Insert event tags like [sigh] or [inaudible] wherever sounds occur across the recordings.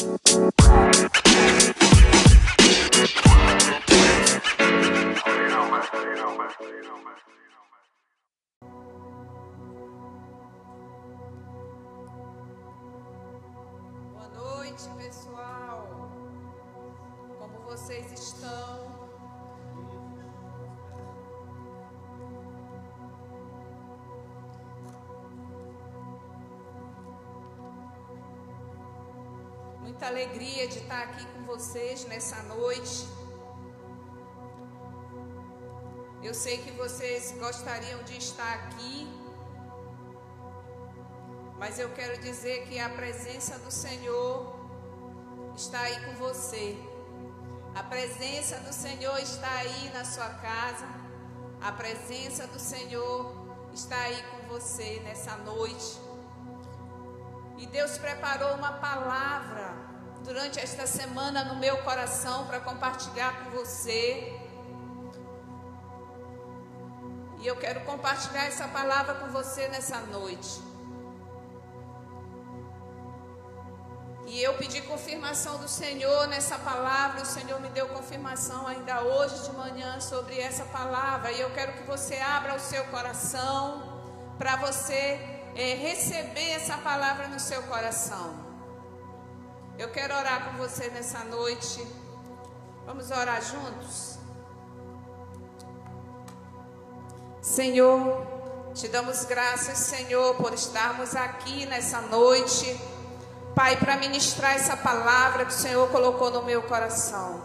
Bye. Vocês nessa noite. Eu sei que vocês gostariam de estar aqui, mas eu quero dizer que a presença do Senhor está aí com você. A presença do Senhor está aí na sua casa. A presença do Senhor está aí com você nessa noite. E Deus preparou uma palavra durante esta semana no meu coração para compartilhar com você. E eu quero compartilhar essa palavra com você nessa noite. E eu pedi confirmação do Senhor nessa palavra, o Senhor me deu confirmação ainda hoje de manhã sobre essa palavra. E eu quero que você abra o seu coração para você é, receber essa palavra no seu coração. Eu quero orar com você nessa noite. Vamos orar juntos? Senhor, te damos graças, Senhor, por estarmos aqui nessa noite. Pai, para ministrar essa palavra que o Senhor colocou no meu coração.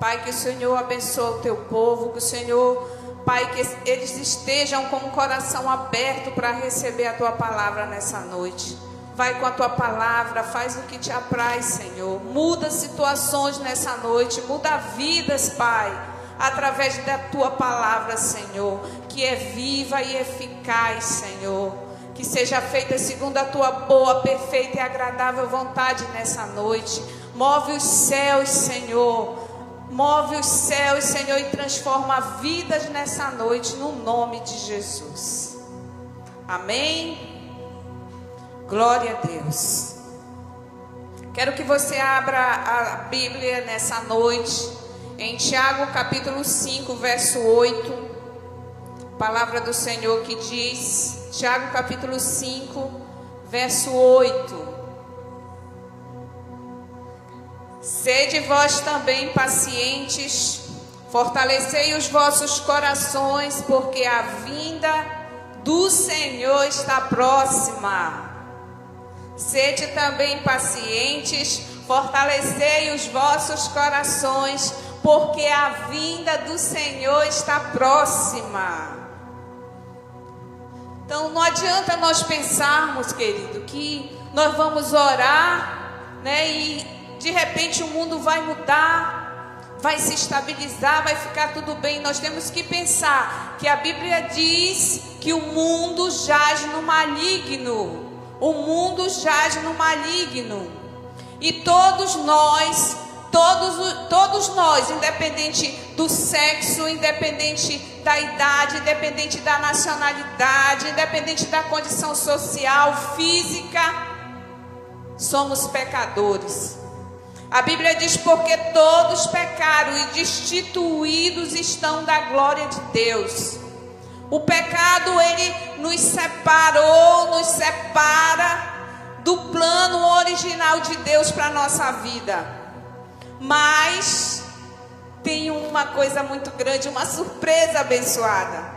Pai, que o Senhor abençoe o teu povo, que o Senhor, Pai, que eles estejam com o coração aberto para receber a tua palavra nessa noite. Vai com a tua palavra, faz o que te apraz, Senhor. Muda situações nessa noite, muda vidas, Pai, através da tua palavra, Senhor, que é viva e eficaz, Senhor. Que seja feita segundo a tua boa, perfeita e agradável vontade nessa noite. Move os céus, Senhor. Move os céus, Senhor, e transforma vidas nessa noite, no nome de Jesus. Amém. Glória a Deus. Quero que você abra a Bíblia nessa noite, em Tiago capítulo 5, verso 8. Palavra do Senhor que diz, Tiago capítulo 5, verso 8. Sede vós também pacientes, fortalecei os vossos corações, porque a vinda do Senhor está próxima. Sede também pacientes, fortalecei os vossos corações, porque a vinda do Senhor está próxima. Então não adianta nós pensarmos, querido, que nós vamos orar, né, e de repente o mundo vai mudar, vai se estabilizar, vai ficar tudo bem. Nós temos que pensar que a Bíblia diz que o mundo jaz no maligno. O mundo jaz no maligno. E todos nós, todos, todos nós, independente do sexo, independente da idade, independente da nacionalidade, independente da condição social, física, somos pecadores. A Bíblia diz: porque todos pecaram e destituídos estão da glória de Deus. O pecado ele nos separou, nos separa do plano original de Deus para nossa vida. Mas tem uma coisa muito grande, uma surpresa abençoada.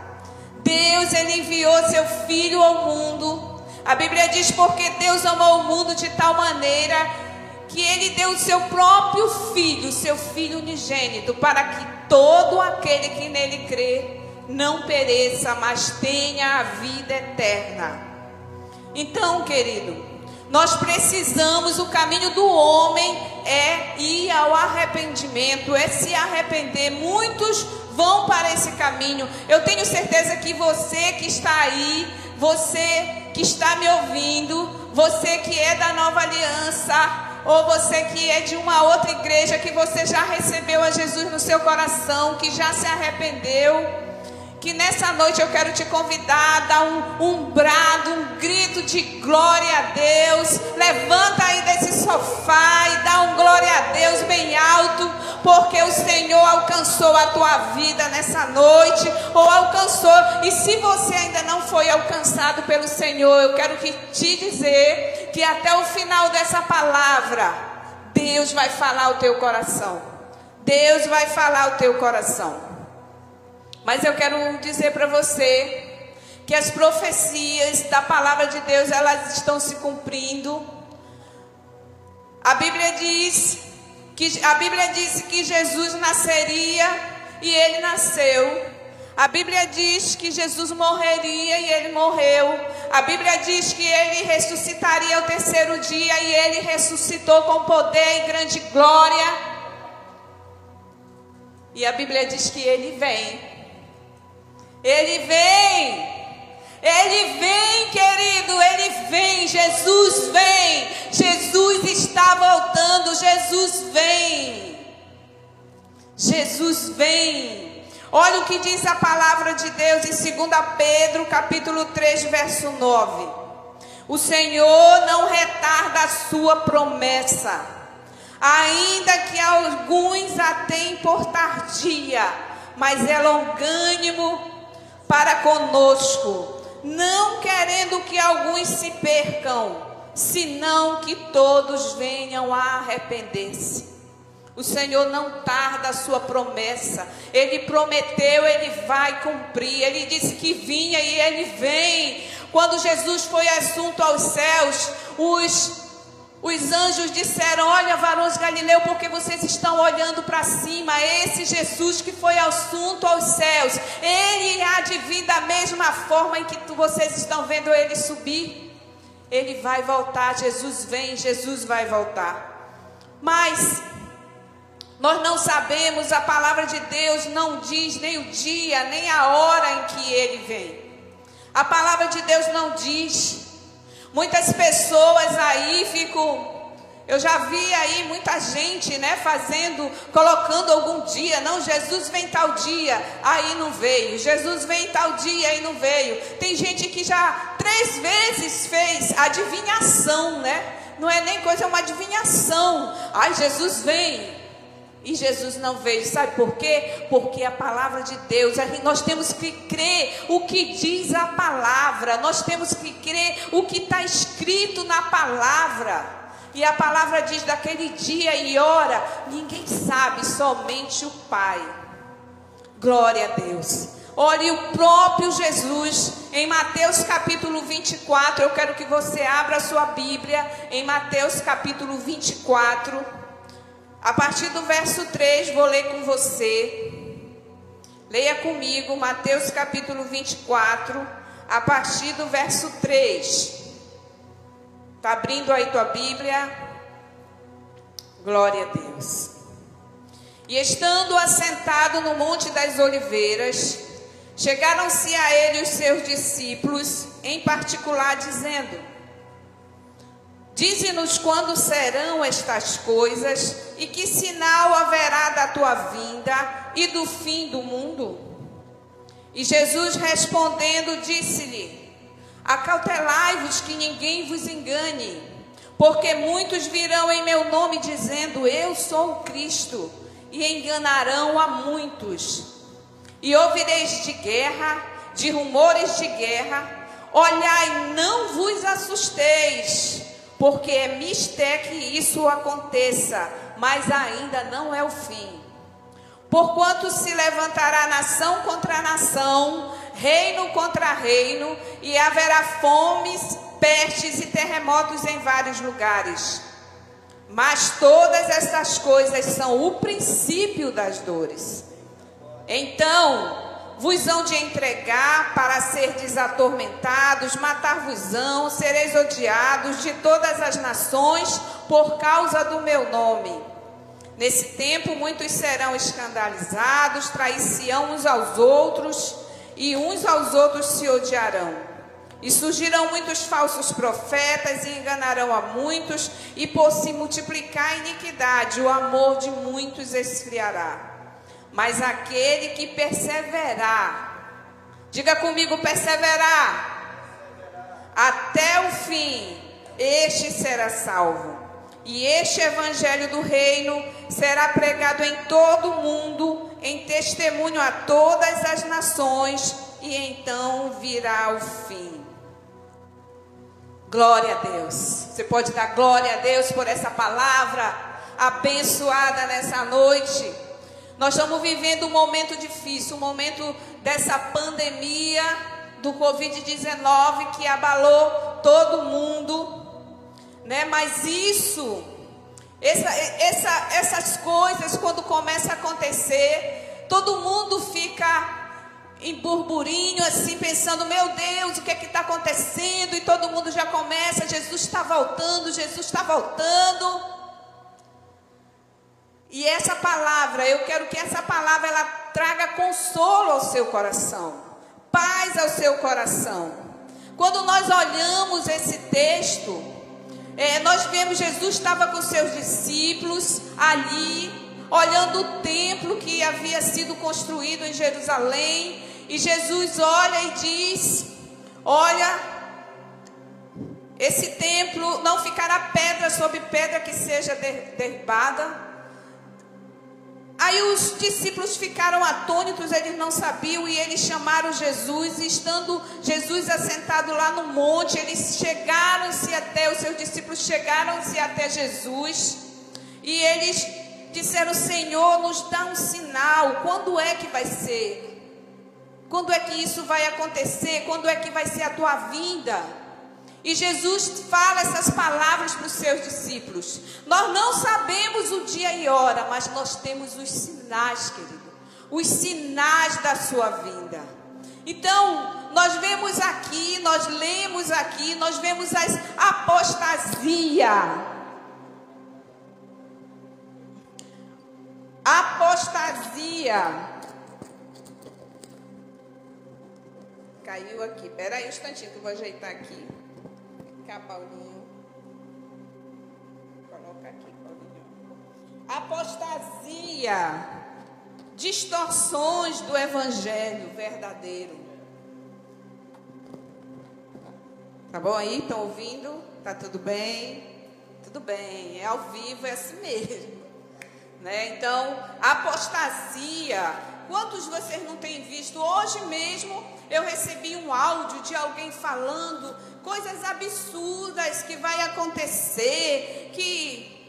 Deus ele enviou seu filho ao mundo. A Bíblia diz porque Deus amou o mundo de tal maneira que ele deu o seu próprio filho, seu filho unigênito, para que todo aquele que nele crê não pereça, mas tenha a vida eterna. Então, querido, nós precisamos, o caminho do homem é ir ao arrependimento, é se arrepender. Muitos vão para esse caminho. Eu tenho certeza que você que está aí, você que está me ouvindo, você que é da nova aliança, ou você que é de uma outra igreja, que você já recebeu a Jesus no seu coração, que já se arrependeu que nessa noite eu quero te convidar a dar um, um brado, um grito de glória a Deus. Levanta aí desse sofá e dá glória a Deus bem alto, porque o Senhor alcançou a tua vida nessa noite, ou alcançou. E se você ainda não foi alcançado pelo Senhor, eu quero que te dizer que até o final dessa palavra, Deus vai falar o teu coração. Deus vai falar o teu coração. Mas eu quero dizer para você que as profecias da palavra de Deus elas estão se cumprindo. A Bíblia diz que a Bíblia disse que Jesus nasceria e ele nasceu. A Bíblia diz que Jesus morreria e ele morreu. A Bíblia diz que ele ressuscitaria ao terceiro dia e ele ressuscitou com poder e grande glória. E a Bíblia diz que ele vem. Ele vem. Ele vem, querido, ele vem. Jesus vem. Jesus está voltando. Jesus vem. Jesus vem. Olha o que diz a palavra de Deus em 2 Pedro, capítulo 3, verso 9. O Senhor não retarda a sua promessa, ainda que alguns a tenham por tardia, mas é longânimo para conosco, não querendo que alguns se percam, senão que todos venham a arrepender-se. O Senhor não tarda a sua promessa. Ele prometeu, ele vai cumprir. Ele disse que vinha e ele vem. Quando Jesus foi assunto aos céus, os os anjos disseram: Olha, varões Galileu, porque vocês estão olhando para cima. Esse Jesus que foi assunto aos céus, ele há de vir da mesma forma em que vocês estão vendo ele subir. Ele vai voltar. Jesus vem, Jesus vai voltar. Mas nós não sabemos, a palavra de Deus não diz nem o dia, nem a hora em que ele vem. A palavra de Deus não diz. Muitas pessoas aí ficam eu já vi aí muita gente, né, fazendo, colocando algum dia, não, Jesus vem tal dia, aí não veio. Jesus vem tal dia, aí não veio. Tem gente que já três vezes fez adivinhação, né? Não é nem coisa, é uma adivinhação. Ai, Jesus vem. E Jesus não veio, sabe por quê? Porque a palavra de Deus, nós temos que crer o que diz a palavra, nós temos que crer o que está escrito na palavra. E a palavra diz: daquele dia e hora, ninguém sabe, somente o Pai. Glória a Deus. Olhe o próprio Jesus em Mateus capítulo 24. Eu quero que você abra a sua Bíblia em Mateus capítulo 24. A partir do verso 3, vou ler com você. Leia comigo Mateus capítulo 24, a partir do verso 3. Está abrindo aí tua Bíblia? Glória a Deus. E estando assentado no Monte das Oliveiras, chegaram-se a ele os seus discípulos, em particular, dizendo: Dize-nos quando serão estas coisas e que sinal haverá da tua vinda e do fim do mundo? E Jesus respondendo disse-lhe: Acautelai-vos que ninguém vos engane, porque muitos virão em meu nome dizendo: Eu sou o Cristo, e enganarão a muitos. E ouvireis de guerra, de rumores de guerra. Olhai, não vos assusteis porque é mistério que isso aconteça, mas ainda não é o fim. Porquanto se levantará nação contra nação, reino contra reino, e haverá fomes, pestes e terremotos em vários lugares. Mas todas essas coisas são o princípio das dores. Então, vos hão de entregar para ser desatormentados, matar-vos-ão, sereis odiados de todas as nações por causa do meu nome. Nesse tempo muitos serão escandalizados, trair-se-ão uns aos outros, e uns aos outros se odiarão. E surgirão muitos falsos profetas e enganarão a muitos, e por se multiplicar a iniquidade, o amor de muitos esfriará. Mas aquele que perseverar, diga comigo, perseverar, até o fim, este será salvo. E este evangelho do reino será pregado em todo o mundo, em testemunho a todas as nações, e então virá o fim. Glória a Deus. Você pode dar glória a Deus por essa palavra abençoada nessa noite. Nós estamos vivendo um momento difícil, um momento dessa pandemia do Covid-19 que abalou todo mundo, né? Mas isso, essa, essa, essas coisas, quando começa a acontecer, todo mundo fica em burburinho, assim, pensando: meu Deus, o que é que está acontecendo? E todo mundo já começa: Jesus está voltando, Jesus está voltando. E essa palavra, eu quero que essa palavra ela traga consolo ao seu coração, paz ao seu coração. Quando nós olhamos esse texto, é, nós vemos Jesus estava com seus discípulos ali, olhando o templo que havia sido construído em Jerusalém, e Jesus olha e diz: Olha, esse templo não ficará pedra sobre pedra que seja derribada Aí os discípulos ficaram atônitos, eles não sabiam, e eles chamaram Jesus, e estando Jesus assentado lá no monte, eles chegaram-se até, os seus discípulos chegaram-se até Jesus, e eles disseram: Senhor, nos dá um sinal, quando é que vai ser? Quando é que isso vai acontecer? Quando é que vai ser a tua vinda? E Jesus fala essas palavras para os seus discípulos. Nós não sabemos o dia e hora, mas nós temos os sinais, querido. Os sinais da sua vinda. Então, nós vemos aqui, nós lemos aqui, nós vemos as apostasia. Apostasia. Caiu aqui. Espera aí um instantinho que eu vou ajeitar aqui cá, Paulinho. Coloca aqui, Paulinho. Apostasia. Distorções do evangelho verdadeiro. Tá bom aí? Estão ouvindo? Tá tudo bem? Tudo bem. É ao vivo, é assim mesmo. [laughs] Né? Então, apostasia. Quantos vocês não têm visto? Hoje mesmo eu recebi um áudio de alguém falando coisas absurdas que vai acontecer, que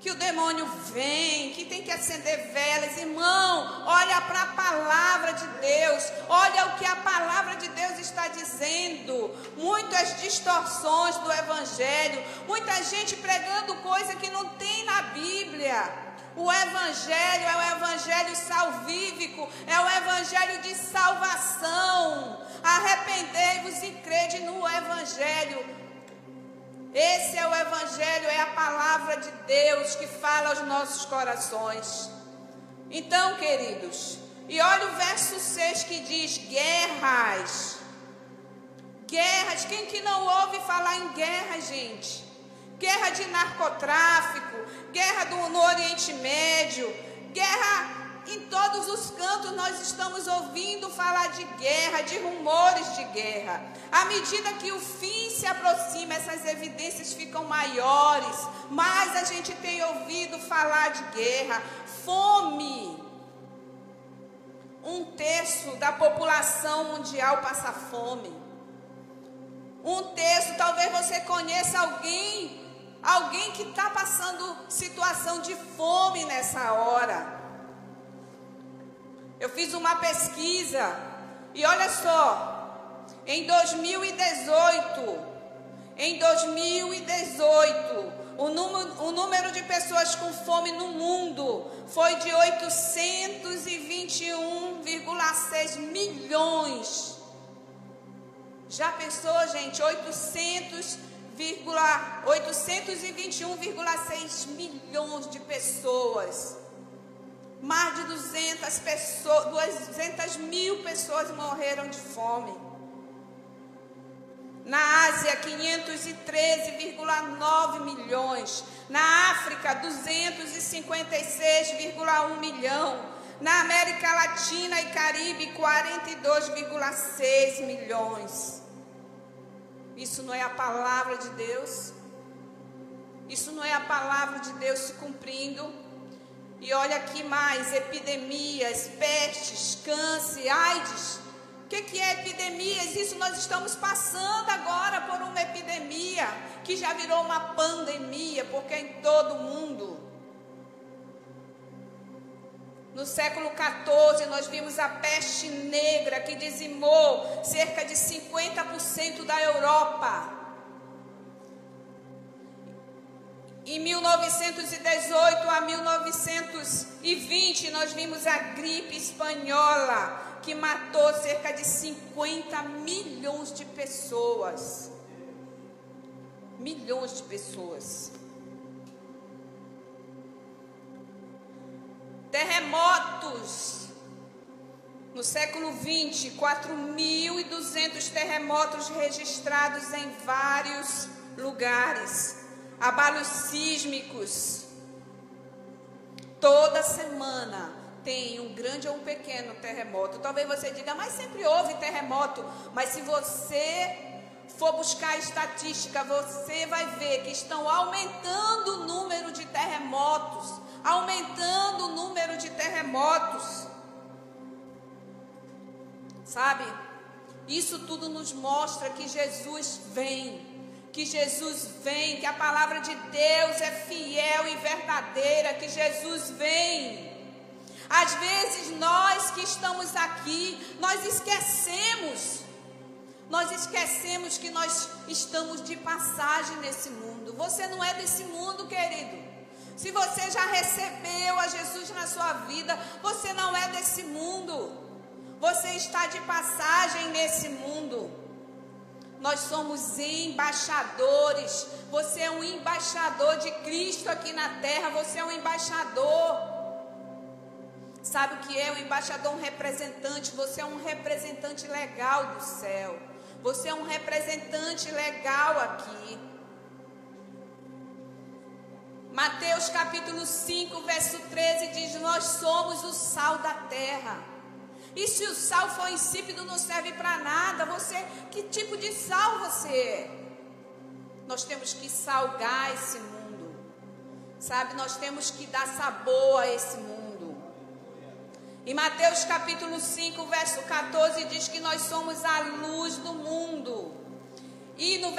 que o demônio vem, que tem que acender velas. Irmão, olha para a palavra de Deus, olha o que a palavra de Deus está dizendo. Muitas distorções do evangelho, muita gente pregando coisa que não tem na Bíblia. O Evangelho é o Evangelho salvífico, é o Evangelho de salvação. Arrependei-vos e crede no Evangelho. Esse é o Evangelho, é a palavra de Deus que fala aos nossos corações. Então, queridos, e olha o verso 6 que diz: guerras. Guerras, quem que não ouve falar em guerra, gente? Guerra de narcotráfico, no Oriente Médio, guerra em todos os cantos nós estamos ouvindo falar de guerra, de rumores de guerra. À medida que o fim se aproxima, essas evidências ficam maiores, mais a gente tem ouvido falar de guerra, fome. Um terço da população mundial passa fome. Um terço, talvez você conheça alguém Alguém que está passando situação de fome nessa hora. Eu fiz uma pesquisa e olha só, em 2018, em 2018, o número, o número de pessoas com fome no mundo foi de 821,6 milhões. Já pensou, gente? 800 821,6 milhões de pessoas. Mais de 200, pessoas, 200 mil pessoas morreram de fome. Na Ásia, 513,9 milhões. Na África, 256,1 milhão. Na América Latina e Caribe, 42,6 milhões. Isso não é a palavra de Deus? Isso não é a palavra de Deus se cumprindo. E olha aqui mais: epidemias, pestes, câncer, AIDS. O que, que é epidemias? Isso nós estamos passando agora por uma epidemia que já virou uma pandemia, porque é em todo mundo. No século XIV, nós vimos a peste negra que dizimou cerca de 50% da Europa. Em 1918 a 1920, nós vimos a gripe espanhola, que matou cerca de 50 milhões de pessoas. Milhões de pessoas. Terremotos. No século 20, 4.200 terremotos registrados em vários lugares abalos sísmicos. Toda semana tem um grande ou um pequeno terremoto. Talvez você diga, mas sempre houve terremoto. Mas se você for buscar estatística, você vai ver que estão aumentando o número de terremotos. Aumentando o número de terremotos. Sabe? Isso tudo nos mostra que Jesus vem que Jesus vem, que a palavra de Deus é fiel e verdadeira, que Jesus vem. Às vezes nós que estamos aqui, nós esquecemos, nós esquecemos que nós estamos de passagem nesse mundo. Você não é desse mundo, querido. Se você já recebeu a Jesus na sua vida, você não é desse mundo. Você está de passagem nesse mundo. Nós somos embaixadores. Você é um embaixador de Cristo aqui na terra. Você é um embaixador. Sabe o que é? Um embaixador, um representante. Você é um representante legal do céu. Você é um representante legal aqui. Mateus capítulo 5, verso 13 diz: Nós somos o sal da terra. E se o sal for insípido, não serve para nada. Você, que tipo de sal você é? Nós temos que salgar esse mundo. Sabe, nós temos que dar sabor a esse mundo. Em Mateus capítulo 5, verso 14 diz que nós somos a luz do mundo.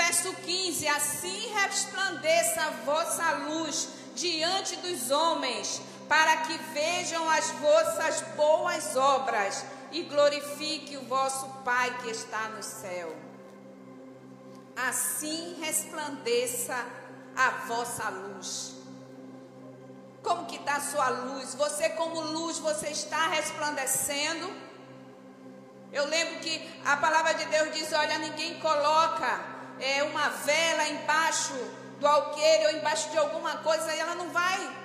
Verso 15, assim resplandeça a vossa luz diante dos homens, para que vejam as vossas boas obras e glorifique o vosso Pai que está no céu. Assim resplandeça a vossa luz. Como que está a sua luz? Você como luz, você está resplandecendo? Eu lembro que a palavra de Deus diz, olha, ninguém coloca é, uma vela embaixo do alqueire ou embaixo de alguma coisa e ela não vai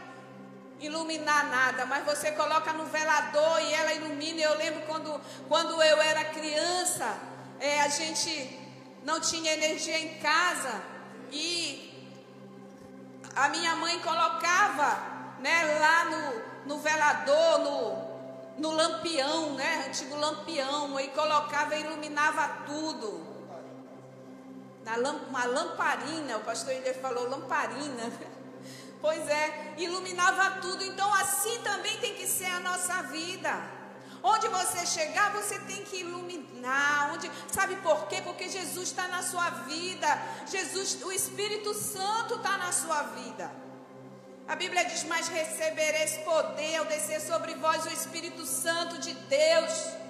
iluminar nada, mas você coloca no velador e ela ilumina. Eu lembro quando, quando eu era criança, é, a gente não tinha energia em casa e a minha mãe colocava né, lá no, no velador, no, no lampião, né, antigo lampião, e colocava e iluminava tudo. Na lamp, uma lamparina, o pastor ele falou lamparina. [laughs] Pois é, iluminava tudo. Então assim também tem que ser a nossa vida. Onde você chegar, você tem que iluminar. Onde, sabe por quê? Porque Jesus está na sua vida. Jesus, o Espírito Santo está na sua vida. A Bíblia diz: Mas recebereis poder ao descer sobre vós o Espírito Santo de Deus.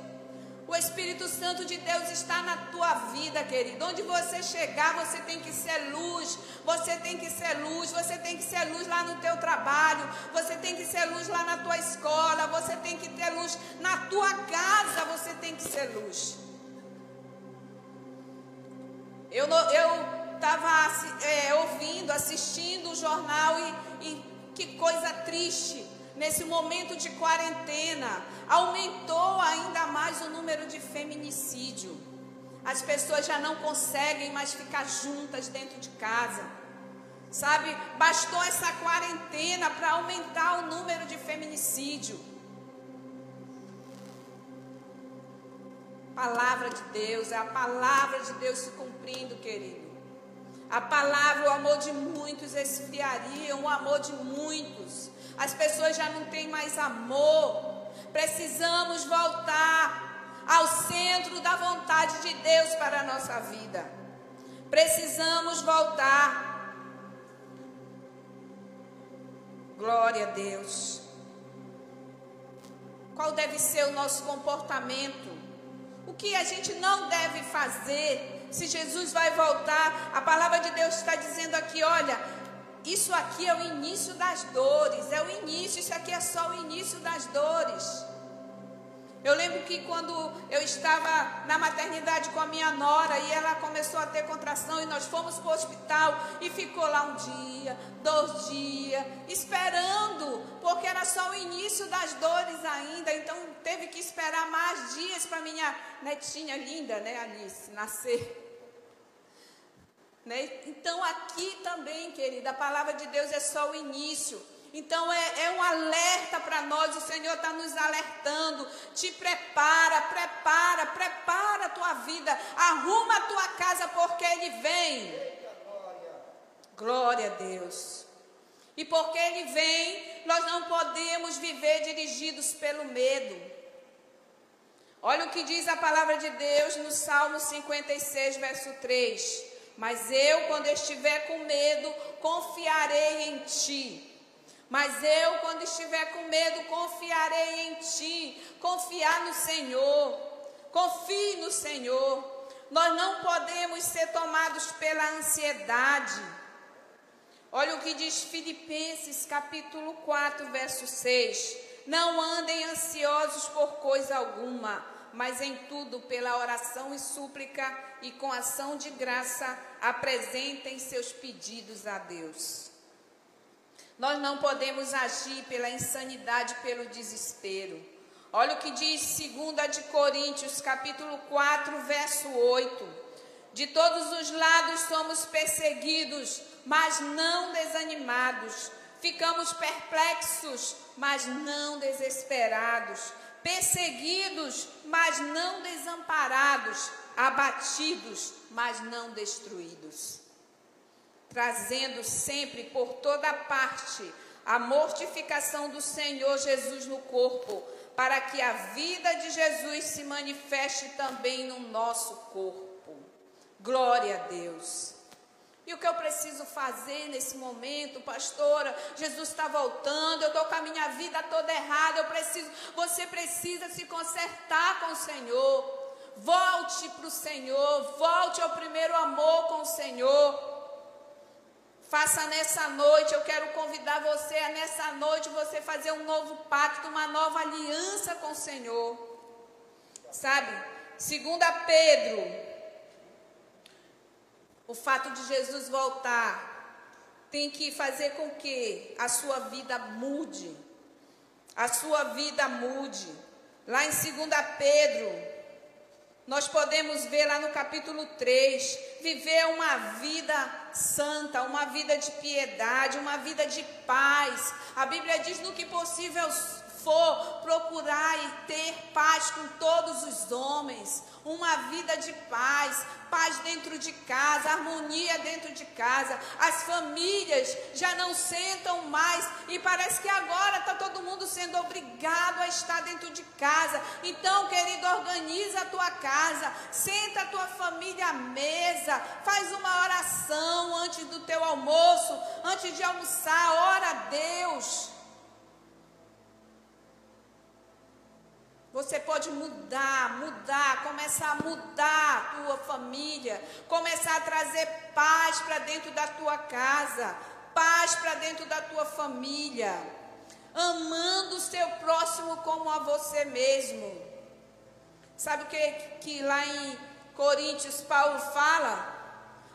O Espírito Santo de Deus está na tua vida, querido. Onde você chegar, você tem que ser luz. Você tem que ser luz. Você tem que ser luz lá no teu trabalho. Você tem que ser luz lá na tua escola. Você tem que ter luz na tua casa. Você tem que ser luz. Eu estava é, ouvindo, assistindo o jornal e, e que coisa triste nesse momento de quarentena, aumentou ainda mais o número de feminicídio. As pessoas já não conseguem mais ficar juntas dentro de casa. Sabe, bastou essa quarentena para aumentar o número de feminicídio. Palavra de Deus, é a palavra de Deus se cumprindo, querido. A palavra, o amor de muitos esfriaria, o amor de muitos. As pessoas já não têm mais amor. Precisamos voltar ao centro da vontade de Deus para a nossa vida. Precisamos voltar. Glória a Deus. Qual deve ser o nosso comportamento? O que a gente não deve fazer se Jesus vai voltar? A palavra de Deus está dizendo aqui: olha, isso aqui é o início das dores, é o início, isso aqui é só o início das dores. Eu lembro que quando eu estava na maternidade com a minha nora e ela começou a ter contração e nós fomos para o hospital e ficou lá um dia, dois dias, esperando, porque era só o início das dores ainda, então teve que esperar mais dias para minha netinha linda, né, Alice, nascer. Né? Então aqui também, querida, a palavra de Deus é só o início. Então é, é um alerta para nós, o Senhor está nos alertando. Te prepara, prepara, prepara a tua vida, arruma a tua casa, porque Ele vem. Glória a Deus. E porque Ele vem, nós não podemos viver dirigidos pelo medo. Olha o que diz a palavra de Deus no Salmo 56, verso 3. Mas eu, quando estiver com medo, confiarei em ti. Mas eu, quando estiver com medo, confiarei em ti. Confiar no Senhor. Confie no Senhor. Nós não podemos ser tomados pela ansiedade. Olha o que diz Filipenses capítulo 4, verso 6. Não andem ansiosos por coisa alguma, mas em tudo, pela oração e súplica e com ação de graça, apresentem seus pedidos a Deus. Nós não podemos agir pela insanidade, pelo desespero. Olha o que diz 2 de Coríntios, capítulo 4, verso 8. De todos os lados somos perseguidos, mas não desanimados. Ficamos perplexos, mas não desesperados. Perseguidos, mas não desamparados. Abatidos, mas não destruídos trazendo sempre por toda parte a mortificação do Senhor Jesus no corpo, para que a vida de Jesus se manifeste também no nosso corpo. Glória a Deus. E o que eu preciso fazer nesse momento, pastora? Jesus está voltando, eu estou com a minha vida toda errada, eu preciso, você precisa se consertar com o Senhor. Volte para o Senhor, volte ao primeiro amor com o Senhor. Faça nessa noite, eu quero convidar você a nessa noite você fazer um novo pacto, uma nova aliança com o Senhor. Sabe? Segunda Pedro, o fato de Jesus voltar tem que fazer com que a sua vida mude. A sua vida mude. Lá em 2 Pedro, nós podemos ver lá no capítulo 3, viver uma vida santa, uma vida de piedade, uma vida de paz. A Bíblia diz: no que possível for, procurar e ter paz com todos os homens, uma vida de paz, paz dentro de casa, harmonia dentro de casa. As famílias já não sentam mais e parece que agora está todo mundo sendo obrigado a estar dentro de casa. Então, querido, organiza a tua casa, senta a tua família à mesa, faz uma oração antes do teu almoço, antes de almoçar, ora a Deus. Você pode mudar, mudar, começar a mudar a tua família, começar a trazer paz para dentro da tua casa, paz para dentro da tua família, amando o seu próximo como a você mesmo. Sabe o que, que lá em Coríntios Paulo fala?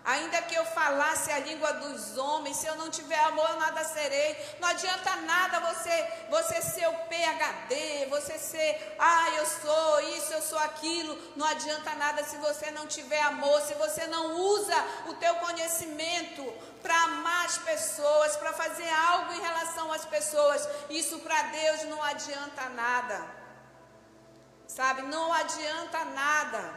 Ainda que eu falasse a língua dos homens, se eu não tiver amor, nada serei. Não adianta nada você, você ser o PhD, você ser, ah, eu sou isso, eu sou aquilo. Não adianta nada se você não tiver amor, se você não usa o teu conhecimento para amar as pessoas, para fazer algo em relação às pessoas. Isso para Deus não adianta nada. Sabe? Não adianta nada.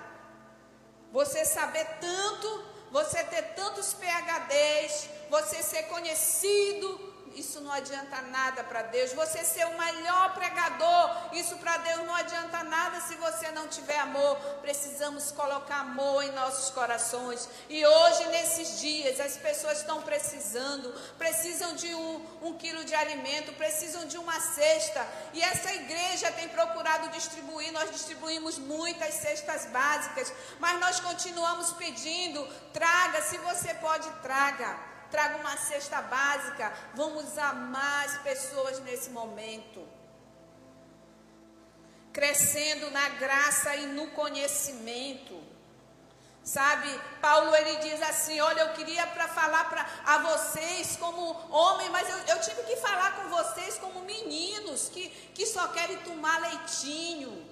Você saber tanto você ter tantos PHDs, você ser conhecido, isso não adianta nada para Deus. Você ser o melhor pregador, isso para Deus não adianta nada se você não tiver amor. Precisamos colocar amor em nossos corações. E hoje, nesses dias, as pessoas estão precisando, precisam de um, um quilo de alimento, precisam de uma cesta. E essa igreja tem procurado distribuir, nós distribuímos muitas cestas básicas, mas nós continuamos pedindo: traga, se você pode, traga traga uma cesta básica. Vamos amar as pessoas nesse momento. Crescendo na graça e no conhecimento. Sabe, Paulo ele diz assim: Olha, eu queria para falar para a vocês como homem, mas eu, eu, tive que falar com vocês como meninos que, que só querem tomar leitinho.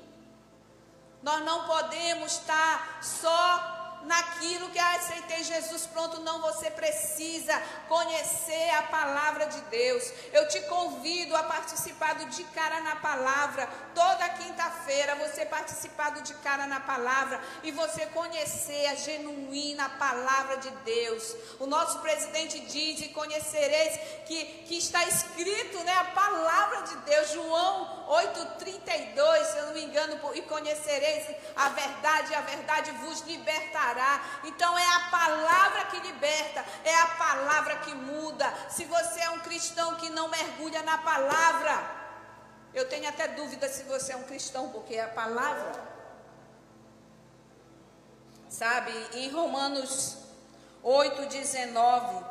Nós não podemos estar só naquilo que aceitei Jesus, pronto, não, você precisa conhecer a palavra de Deus. Eu te convido a participar do De Cara na Palavra, toda quinta-feira, você participar do De Cara na Palavra e você conhecer a genuína palavra de Deus. O nosso presidente diz, e conhecereis, que, que está escrito, né, a palavra de Deus, João 8,32, se eu não me engano, e conhecereis a verdade, e a verdade vos libertará então é a palavra que liberta, é a palavra que muda. Se você é um cristão que não mergulha na palavra, eu tenho até dúvida se você é um cristão, porque é a palavra. Sabe, em Romanos 8,19,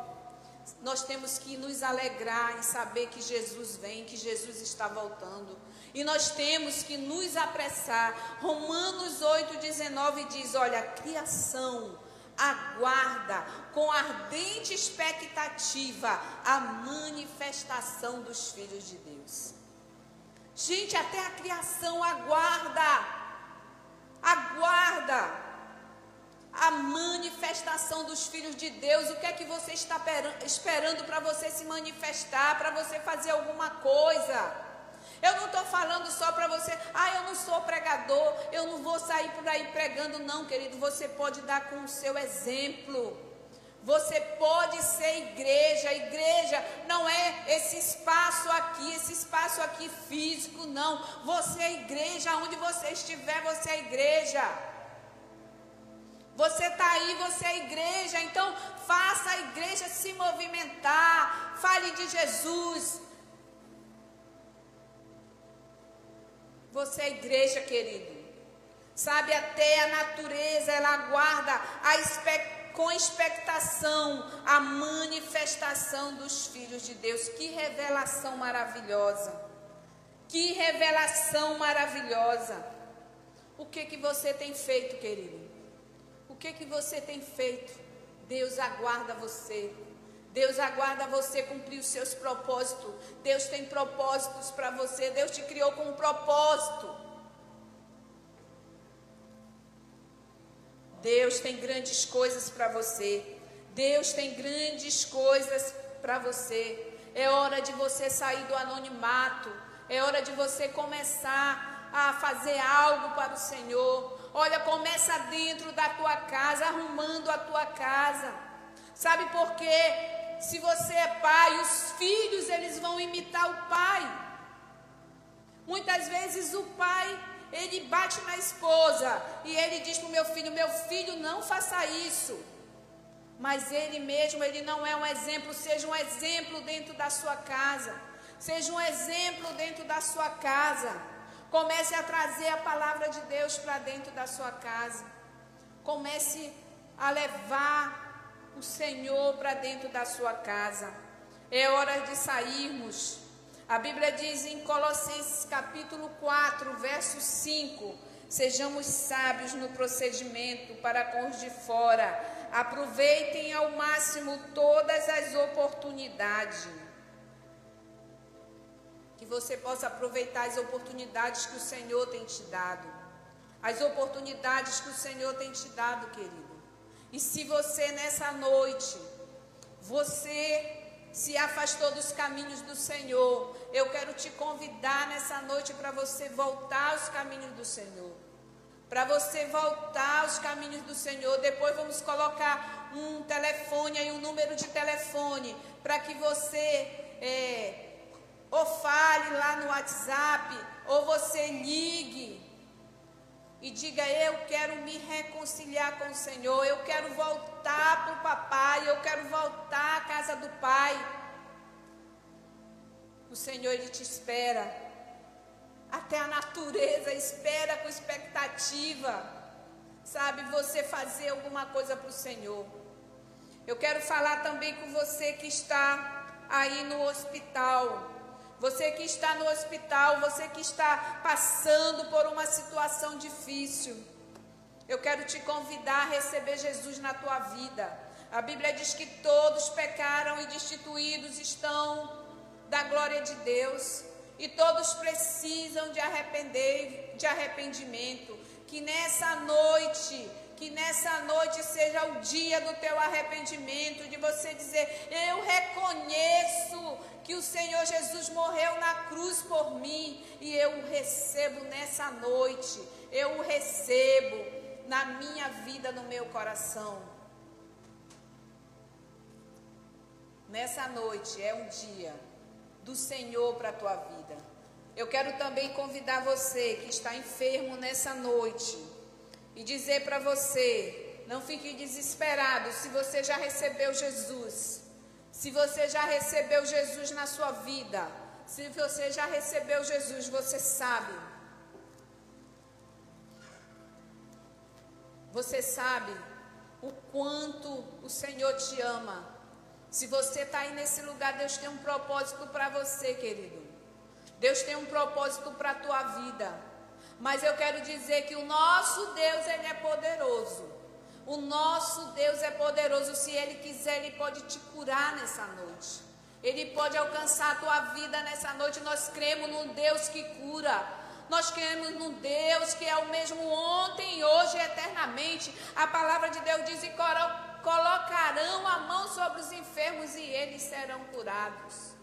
nós temos que nos alegrar em saber que Jesus vem, que Jesus está voltando. E nós temos que nos apressar. Romanos 8,19 diz: Olha, a criação aguarda com ardente expectativa a manifestação dos filhos de Deus. Gente, até a criação aguarda, aguarda a manifestação dos filhos de Deus. O que é que você está esperando para você se manifestar, para você fazer alguma coisa? Eu não estou falando só para você, ah, eu não sou pregador, eu não vou sair por aí pregando, não, querido. Você pode dar com o seu exemplo. Você pode ser igreja. Igreja não é esse espaço aqui, esse espaço aqui físico, não. Você é igreja, onde você estiver, você é igreja. Você está aí, você é igreja, então faça a igreja se movimentar. Fale de Jesus. Você é igreja, querido. Sabe, até a natureza, ela aguarda a expect... com expectação a manifestação dos filhos de Deus. Que revelação maravilhosa. Que revelação maravilhosa. O que que você tem feito, querido? O que que você tem feito? Deus aguarda você. Deus aguarda você cumprir os seus propósitos. Deus tem propósitos para você. Deus te criou com um propósito. Deus tem grandes coisas para você. Deus tem grandes coisas para você. É hora de você sair do anonimato. É hora de você começar a fazer algo para o Senhor. Olha, começa dentro da tua casa, arrumando a tua casa. Sabe por quê? Se você é pai, os filhos eles vão imitar o pai. Muitas vezes o pai ele bate na esposa e ele diz para o meu filho: meu filho, não faça isso. Mas ele mesmo, ele não é um exemplo, seja um exemplo dentro da sua casa. Seja um exemplo dentro da sua casa. Comece a trazer a palavra de Deus para dentro da sua casa. Comece a levar o Senhor para dentro da sua casa. É hora de sairmos. A Bíblia diz em Colossenses capítulo 4, verso 5: Sejamos sábios no procedimento para com os de fora. Aproveitem ao máximo todas as oportunidades. Que você possa aproveitar as oportunidades que o Senhor tem te dado. As oportunidades que o Senhor tem te dado, querido. E se você nessa noite, você se afastou dos caminhos do Senhor, eu quero te convidar nessa noite para você voltar aos caminhos do Senhor. para você voltar aos caminhos do Senhor. Depois vamos colocar um telefone aí, um número de telefone, para que você é, ou fale lá no WhatsApp, ou você ligue e diga: Eu quero me reconciliar com o Senhor, eu quero voltar para o papai, eu quero voltar à casa do pai. O Senhor, Ele te espera. Até a natureza espera com expectativa, sabe, você fazer alguma coisa para o Senhor. Eu quero falar também com você que está aí no hospital. Você que está no hospital, você que está passando por uma situação difícil. Eu quero te convidar a receber Jesus na tua vida. A Bíblia diz que todos pecaram e destituídos estão da glória de Deus. E todos precisam de arrepender, de arrependimento. Que nessa noite, que nessa noite seja o dia do teu arrependimento, de você dizer: Eu reconheço que o Senhor Jesus morreu na cruz por mim e eu o recebo nessa noite. Eu o recebo na minha vida, no meu coração. Nessa noite é um dia do Senhor para a tua vida. Eu quero também convidar você que está enfermo nessa noite e dizer para você: não fique desesperado se você já recebeu Jesus. Se você já recebeu Jesus na sua vida, se você já recebeu Jesus, você sabe. Você sabe o quanto o Senhor te ama. Se você está aí nesse lugar, Deus tem um propósito para você, querido. Deus tem um propósito para a tua vida. Mas eu quero dizer que o nosso Deus, Ele é poderoso. O nosso Deus é poderoso. Se Ele quiser, Ele pode te curar nessa noite. Ele pode alcançar a tua vida nessa noite. Nós cremos num Deus que cura. Nós cremos num Deus que é o mesmo ontem, hoje e eternamente. A palavra de Deus diz: e colocarão a mão sobre os enfermos e eles serão curados.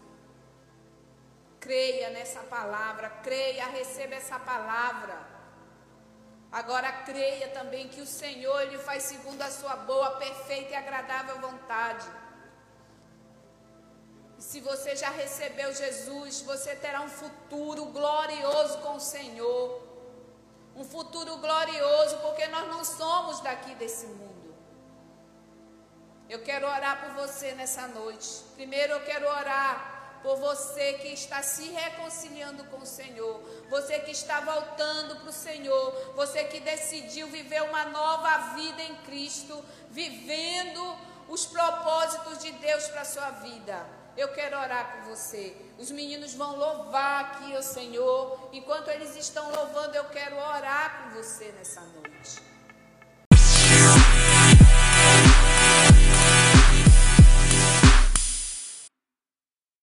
Creia nessa palavra, creia, receba essa palavra. Agora creia também que o Senhor ele faz segundo a sua boa, perfeita e agradável vontade. E se você já recebeu Jesus, você terá um futuro glorioso com o Senhor. Um futuro glorioso, porque nós não somos daqui desse mundo. Eu quero orar por você nessa noite. Primeiro eu quero orar por você que está se reconciliando com o Senhor, você que está voltando para o Senhor, você que decidiu viver uma nova vida em Cristo, vivendo os propósitos de Deus para a sua vida. Eu quero orar por você. Os meninos vão louvar aqui o Senhor. Enquanto eles estão louvando, eu quero orar por você nessa noite.